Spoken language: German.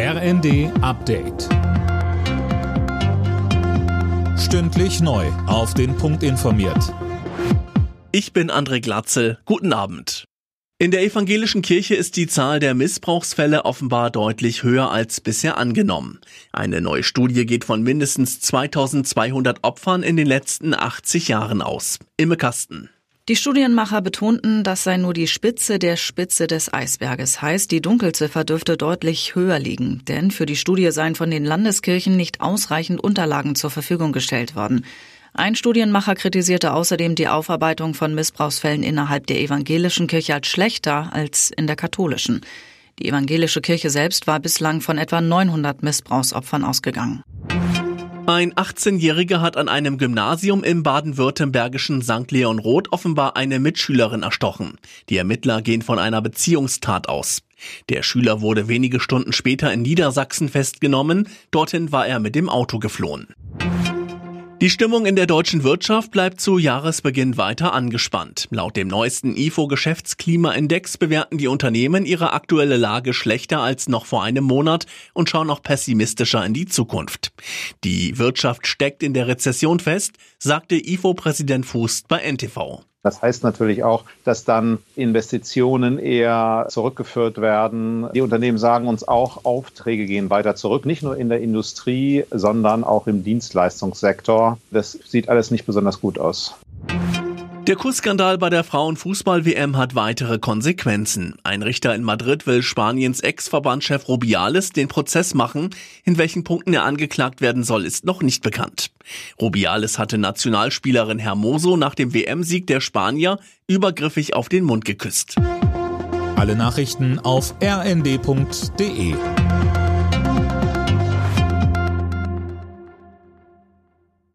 RND Update. Stündlich neu. Auf den Punkt informiert. Ich bin André Glatzel. Guten Abend. In der evangelischen Kirche ist die Zahl der Missbrauchsfälle offenbar deutlich höher als bisher angenommen. Eine neue Studie geht von mindestens 2200 Opfern in den letzten 80 Jahren aus. Imme Kasten. Die Studienmacher betonten, das sei nur die Spitze der Spitze des Eisberges, heißt, die Dunkelziffer dürfte deutlich höher liegen, denn für die Studie seien von den Landeskirchen nicht ausreichend Unterlagen zur Verfügung gestellt worden. Ein Studienmacher kritisierte außerdem die Aufarbeitung von Missbrauchsfällen innerhalb der evangelischen Kirche als schlechter als in der katholischen. Die evangelische Kirche selbst war bislang von etwa 900 Missbrauchsopfern ausgegangen. Ein 18-Jähriger hat an einem Gymnasium im baden-württembergischen St. Leon Roth offenbar eine Mitschülerin erstochen. Die Ermittler gehen von einer Beziehungstat aus. Der Schüler wurde wenige Stunden später in Niedersachsen festgenommen. Dorthin war er mit dem Auto geflohen. Die Stimmung in der deutschen Wirtschaft bleibt zu Jahresbeginn weiter angespannt. Laut dem neuesten IFO Geschäftsklimaindex bewerten die Unternehmen ihre aktuelle Lage schlechter als noch vor einem Monat und schauen noch pessimistischer in die Zukunft. Die Wirtschaft steckt in der Rezession fest, sagte IFO-Präsident Fußt bei NTV. Das heißt natürlich auch, dass dann Investitionen eher zurückgeführt werden. Die Unternehmen sagen uns auch, Aufträge gehen weiter zurück, nicht nur in der Industrie, sondern auch im Dienstleistungssektor. Das sieht alles nicht besonders gut aus. Der Kussskandal bei der Frauenfußball-WM hat weitere Konsequenzen. Ein Richter in Madrid will Spaniens Ex-Verbandchef Rubiales den Prozess machen. In welchen Punkten er angeklagt werden soll, ist noch nicht bekannt. Rubiales hatte Nationalspielerin Hermoso nach dem WM-Sieg der Spanier übergriffig auf den Mund geküsst. Alle Nachrichten auf rnd.de